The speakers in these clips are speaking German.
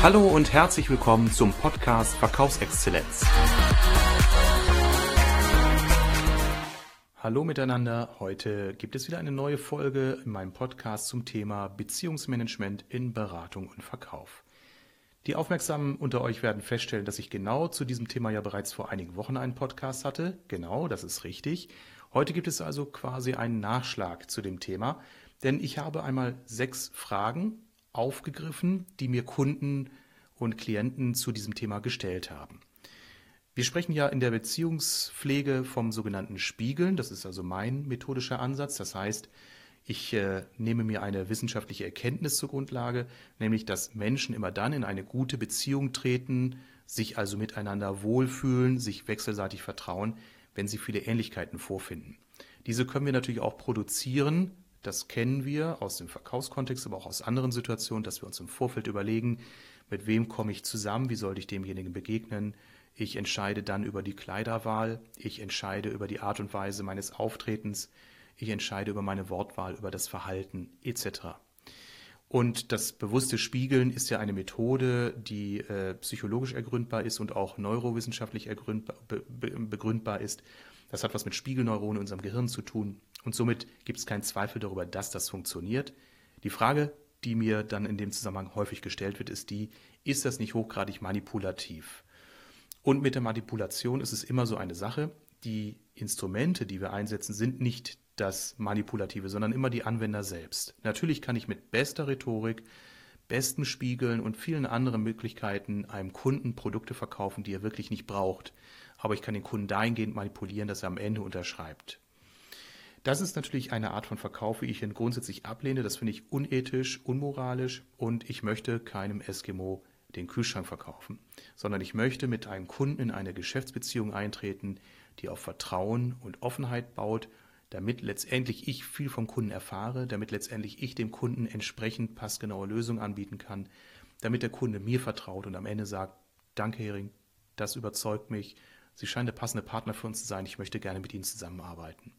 Hallo und herzlich willkommen zum Podcast Verkaufsexzellenz. Hallo miteinander, heute gibt es wieder eine neue Folge in meinem Podcast zum Thema Beziehungsmanagement in Beratung und Verkauf. Die Aufmerksamen unter euch werden feststellen, dass ich genau zu diesem Thema ja bereits vor einigen Wochen einen Podcast hatte. Genau, das ist richtig. Heute gibt es also quasi einen Nachschlag zu dem Thema, denn ich habe einmal sechs Fragen aufgegriffen, die mir Kunden und Klienten zu diesem Thema gestellt haben. Wir sprechen ja in der Beziehungspflege vom sogenannten Spiegeln. Das ist also mein methodischer Ansatz. Das heißt, ich äh, nehme mir eine wissenschaftliche Erkenntnis zur Grundlage, nämlich dass Menschen immer dann in eine gute Beziehung treten, sich also miteinander wohlfühlen, sich wechselseitig vertrauen, wenn sie viele Ähnlichkeiten vorfinden. Diese können wir natürlich auch produzieren das kennen wir aus dem Verkaufskontext, aber auch aus anderen Situationen, dass wir uns im Vorfeld überlegen, mit wem komme ich zusammen, wie sollte ich demjenigen begegnen. Ich entscheide dann über die Kleiderwahl, ich entscheide über die Art und Weise meines Auftretens, ich entscheide über meine Wortwahl, über das Verhalten etc. Und das bewusste Spiegeln ist ja eine Methode, die äh, psychologisch ergründbar ist und auch neurowissenschaftlich ergründbar, be, begründbar ist. Das hat was mit Spiegelneuronen in unserem Gehirn zu tun. Und somit gibt es keinen Zweifel darüber, dass das funktioniert. Die Frage, die mir dann in dem Zusammenhang häufig gestellt wird, ist die, ist das nicht hochgradig manipulativ? Und mit der Manipulation ist es immer so eine Sache. Die Instrumente, die wir einsetzen, sind nicht das Manipulative, sondern immer die Anwender selbst. Natürlich kann ich mit bester Rhetorik, besten Spiegeln und vielen anderen Möglichkeiten einem Kunden Produkte verkaufen, die er wirklich nicht braucht. Aber ich kann den Kunden dahingehend manipulieren, dass er am Ende unterschreibt. Das ist natürlich eine Art von Verkauf, wie ich ihn grundsätzlich ablehne. Das finde ich unethisch, unmoralisch und ich möchte keinem Eskimo den Kühlschrank verkaufen, sondern ich möchte mit einem Kunden in eine Geschäftsbeziehung eintreten, die auf Vertrauen und Offenheit baut, damit letztendlich ich viel vom Kunden erfahre, damit letztendlich ich dem Kunden entsprechend passgenaue Lösungen anbieten kann, damit der Kunde mir vertraut und am Ende sagt, danke Hering, das überzeugt mich, Sie scheinen der passende Partner für uns zu sein, ich möchte gerne mit Ihnen zusammenarbeiten.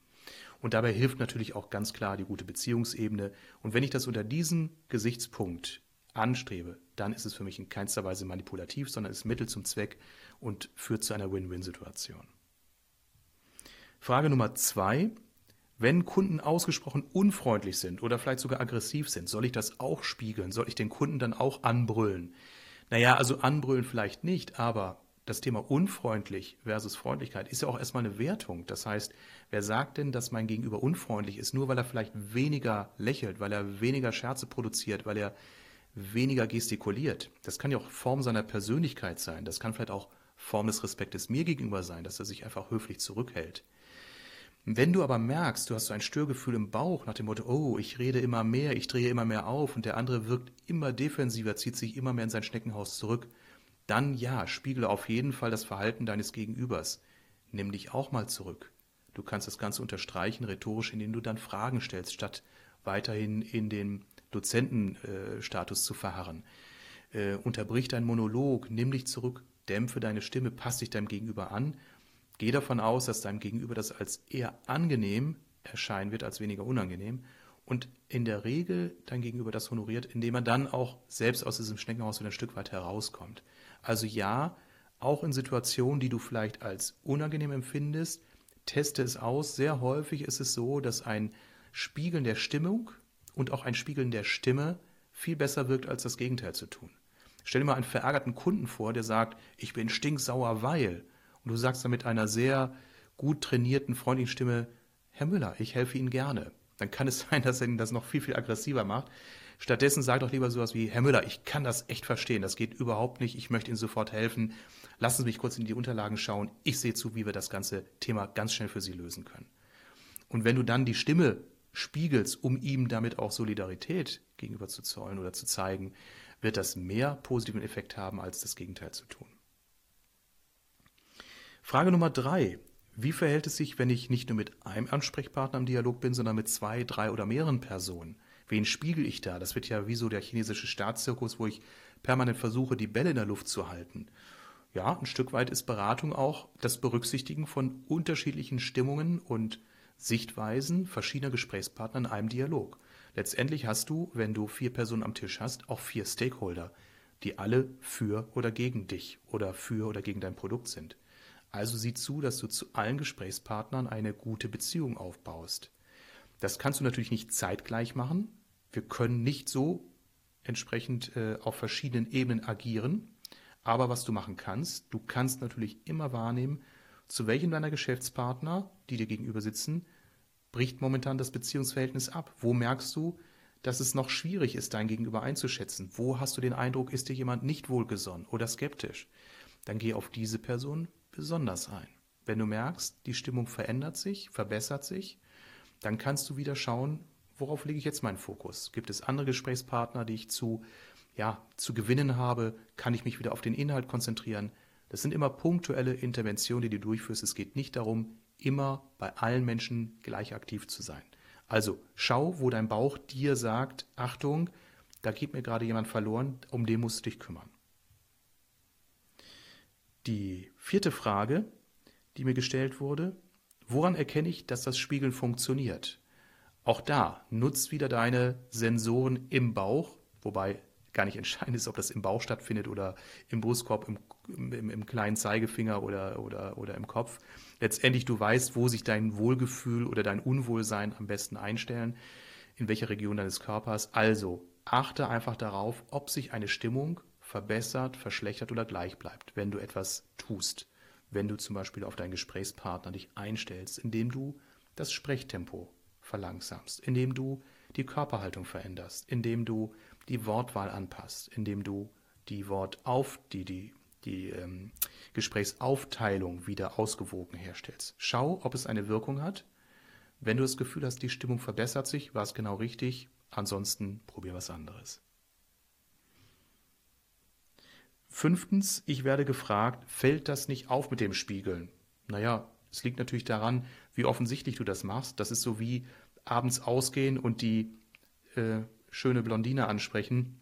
Und dabei hilft natürlich auch ganz klar die gute Beziehungsebene. Und wenn ich das unter diesem Gesichtspunkt anstrebe, dann ist es für mich in keinster Weise manipulativ, sondern ist Mittel zum Zweck und führt zu einer Win-Win-Situation. Frage Nummer zwei. Wenn Kunden ausgesprochen unfreundlich sind oder vielleicht sogar aggressiv sind, soll ich das auch spiegeln? Soll ich den Kunden dann auch anbrüllen? Naja, also anbrüllen vielleicht nicht, aber das Thema unfreundlich versus Freundlichkeit ist ja auch erstmal eine Wertung. Das heißt, wer sagt denn, dass mein Gegenüber unfreundlich ist, nur weil er vielleicht weniger lächelt, weil er weniger Scherze produziert, weil er weniger gestikuliert? Das kann ja auch Form seiner Persönlichkeit sein. Das kann vielleicht auch Form des Respektes mir gegenüber sein, dass er sich einfach höflich zurückhält. Wenn du aber merkst, du hast so ein Störgefühl im Bauch nach dem Motto, oh, ich rede immer mehr, ich drehe immer mehr auf und der andere wirkt immer defensiver, zieht sich immer mehr in sein Schneckenhaus zurück, dann ja, spiegle auf jeden Fall das Verhalten deines Gegenübers. Nimm dich auch mal zurück. Du kannst das Ganze unterstreichen, rhetorisch, indem du dann Fragen stellst, statt weiterhin in den Dozentenstatus zu verharren. Äh, unterbrich deinen Monolog, nimm dich zurück, dämpfe deine Stimme, pass dich deinem Gegenüber an. Geh davon aus, dass deinem Gegenüber das als eher angenehm erscheinen wird, als weniger unangenehm. Und in der Regel dein Gegenüber das honoriert, indem er dann auch selbst aus diesem Schneckenhaus wieder ein Stück weit herauskommt. Also ja, auch in Situationen, die du vielleicht als unangenehm empfindest, teste es aus. Sehr häufig ist es so, dass ein Spiegeln der Stimmung und auch ein Spiegeln der Stimme viel besser wirkt, als das Gegenteil zu tun. Stell dir mal einen verärgerten Kunden vor, der sagt, ich bin stinksauer, weil. Und du sagst dann mit einer sehr gut trainierten, freundlichen Stimme, Herr Müller, ich helfe Ihnen gerne. Dann kann es sein, dass er ihn das noch viel, viel aggressiver macht. Stattdessen sag doch lieber sowas wie, Herr Müller, ich kann das echt verstehen, das geht überhaupt nicht, ich möchte Ihnen sofort helfen. Lassen Sie mich kurz in die Unterlagen schauen, ich sehe zu, wie wir das ganze Thema ganz schnell für Sie lösen können. Und wenn du dann die Stimme spiegelst, um ihm damit auch Solidarität gegenüber zu zollen oder zu zeigen, wird das mehr positiven Effekt haben, als das Gegenteil zu tun. Frage Nummer drei. Wie verhält es sich, wenn ich nicht nur mit einem Ansprechpartner im Dialog bin, sondern mit zwei, drei oder mehreren Personen? Wen spiegel ich da? Das wird ja wie so der chinesische Staatszirkus, wo ich permanent versuche, die Bälle in der Luft zu halten. Ja, ein Stück weit ist Beratung auch das Berücksichtigen von unterschiedlichen Stimmungen und Sichtweisen verschiedener Gesprächspartner in einem Dialog. Letztendlich hast du, wenn du vier Personen am Tisch hast, auch vier Stakeholder. die alle für oder gegen dich oder für oder gegen dein Produkt sind. Also sieh zu, dass du zu allen Gesprächspartnern eine gute Beziehung aufbaust. Das kannst du natürlich nicht zeitgleich machen. Wir können nicht so entsprechend äh, auf verschiedenen Ebenen agieren. Aber was du machen kannst, du kannst natürlich immer wahrnehmen, zu welchen deiner Geschäftspartner, die dir gegenüber sitzen, bricht momentan das Beziehungsverhältnis ab. Wo merkst du, dass es noch schwierig ist, dein Gegenüber einzuschätzen? Wo hast du den Eindruck, ist dir jemand nicht wohlgesonnen oder skeptisch? Dann geh auf diese Person besonders ein. Wenn du merkst, die Stimmung verändert sich, verbessert sich, dann kannst du wieder schauen, worauf lege ich jetzt meinen Fokus? Gibt es andere Gesprächspartner, die ich zu, ja, zu gewinnen habe? Kann ich mich wieder auf den Inhalt konzentrieren? Das sind immer punktuelle Interventionen, die du durchführst. Es geht nicht darum, immer bei allen Menschen gleich aktiv zu sein. Also schau, wo dein Bauch dir sagt, Achtung, da geht mir gerade jemand verloren, um den musst du dich kümmern. Die vierte Frage, die mir gestellt wurde, woran erkenne ich, dass das Spiegeln funktioniert? Auch da nutzt wieder deine Sensoren im Bauch, wobei gar nicht entscheidend ist, ob das im Bauch stattfindet oder im Brustkorb, im, im, im, kleinen Zeigefinger oder, oder, oder im Kopf. Letztendlich du weißt, wo sich dein Wohlgefühl oder dein Unwohlsein am besten einstellen, in welcher Region deines Körpers. Also achte einfach darauf, ob sich eine Stimmung verbessert, verschlechtert oder gleich bleibt, wenn du etwas tust. Wenn du zum Beispiel auf deinen Gesprächspartner dich einstellst, indem du das Sprechtempo verlangsamst, indem du die Körperhaltung veränderst, indem du die Wortwahl anpasst, indem du die Wortauf, die, die, die ähm, Gesprächsaufteilung wieder ausgewogen herstellst. Schau, ob es eine Wirkung hat. Wenn du das Gefühl hast, die Stimmung verbessert sich, war es genau richtig. Ansonsten probier was anderes. Fünftens, ich werde gefragt, fällt das nicht auf mit dem Spiegeln? Naja, es liegt natürlich daran, wie offensichtlich du das machst. Das ist so wie abends ausgehen und die äh, schöne Blondine ansprechen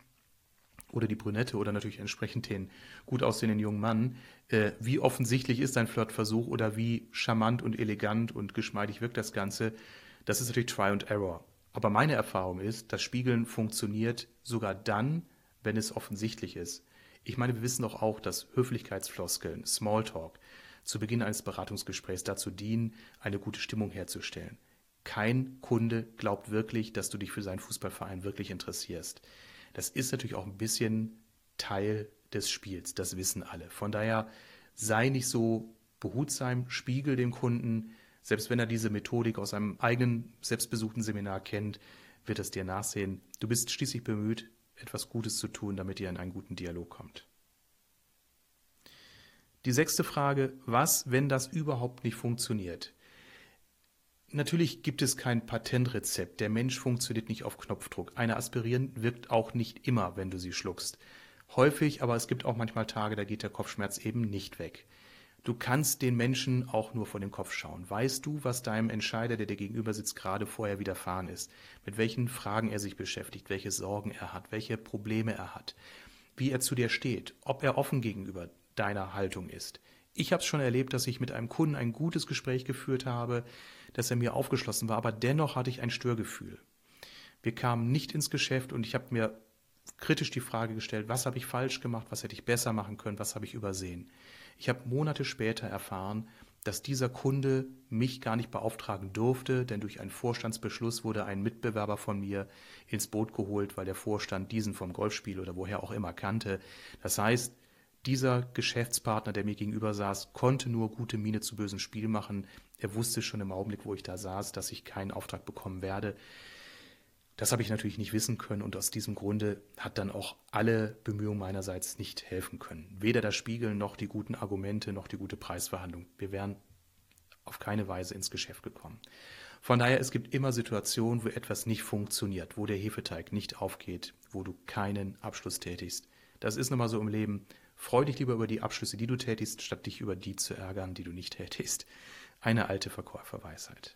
oder die Brünette oder natürlich entsprechend den gut aussehenden jungen Mann. Äh, wie offensichtlich ist dein Flirtversuch oder wie charmant und elegant und geschmeidig wirkt das Ganze? Das ist natürlich Try and Error. Aber meine Erfahrung ist, das Spiegeln funktioniert sogar dann, wenn es offensichtlich ist. Ich meine, wir wissen doch auch, dass Höflichkeitsfloskeln, Smalltalk, zu Beginn eines Beratungsgesprächs dazu dienen, eine gute Stimmung herzustellen. Kein Kunde glaubt wirklich, dass du dich für seinen Fußballverein wirklich interessierst. Das ist natürlich auch ein bisschen Teil des Spiels, das wissen alle. Von daher sei nicht so behutsam, spiegel dem Kunden, selbst wenn er diese Methodik aus einem eigenen selbstbesuchten Seminar kennt, wird es dir nachsehen. Du bist schließlich bemüht, etwas Gutes zu tun, damit ihr in einen guten Dialog kommt. Die sechste Frage, was, wenn das überhaupt nicht funktioniert? Natürlich gibt es kein Patentrezept. Der Mensch funktioniert nicht auf Knopfdruck. Eine Aspirin wirkt auch nicht immer, wenn du sie schluckst. Häufig, aber es gibt auch manchmal Tage, da geht der Kopfschmerz eben nicht weg. Du kannst den Menschen auch nur vor den Kopf schauen. Weißt du, was deinem Entscheider, der dir gegenüber sitzt, gerade vorher widerfahren ist? Mit welchen Fragen er sich beschäftigt, welche Sorgen er hat, welche Probleme er hat, wie er zu dir steht, ob er offen gegenüber deiner Haltung ist. Ich habe es schon erlebt, dass ich mit einem Kunden ein gutes Gespräch geführt habe, dass er mir aufgeschlossen war, aber dennoch hatte ich ein Störgefühl. Wir kamen nicht ins Geschäft und ich habe mir kritisch die Frage gestellt, was habe ich falsch gemacht, was hätte ich besser machen können, was habe ich übersehen. Ich habe Monate später erfahren, dass dieser Kunde mich gar nicht beauftragen durfte, denn durch einen Vorstandsbeschluss wurde ein Mitbewerber von mir ins Boot geholt, weil der Vorstand diesen vom Golfspiel oder woher auch immer kannte. Das heißt, dieser Geschäftspartner, der mir gegenüber saß, konnte nur gute Miene zu bösem Spiel machen. Er wusste schon im Augenblick, wo ich da saß, dass ich keinen Auftrag bekommen werde. Das habe ich natürlich nicht wissen können und aus diesem Grunde hat dann auch alle Bemühungen meinerseits nicht helfen können. Weder das Spiegeln noch die guten Argumente noch die gute Preisverhandlung. Wir wären auf keine Weise ins Geschäft gekommen. Von daher, es gibt immer Situationen, wo etwas nicht funktioniert, wo der Hefeteig nicht aufgeht, wo du keinen Abschluss tätigst. Das ist nun mal so im Leben. Freu dich lieber über die Abschlüsse, die du tätigst, statt dich über die zu ärgern, die du nicht tätigst. Eine alte Verkäuferweisheit.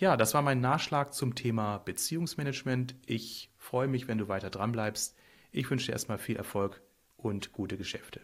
Ja, das war mein Nachschlag zum Thema Beziehungsmanagement. Ich freue mich, wenn du weiter dran bleibst. Ich wünsche dir erstmal viel Erfolg und gute Geschäfte.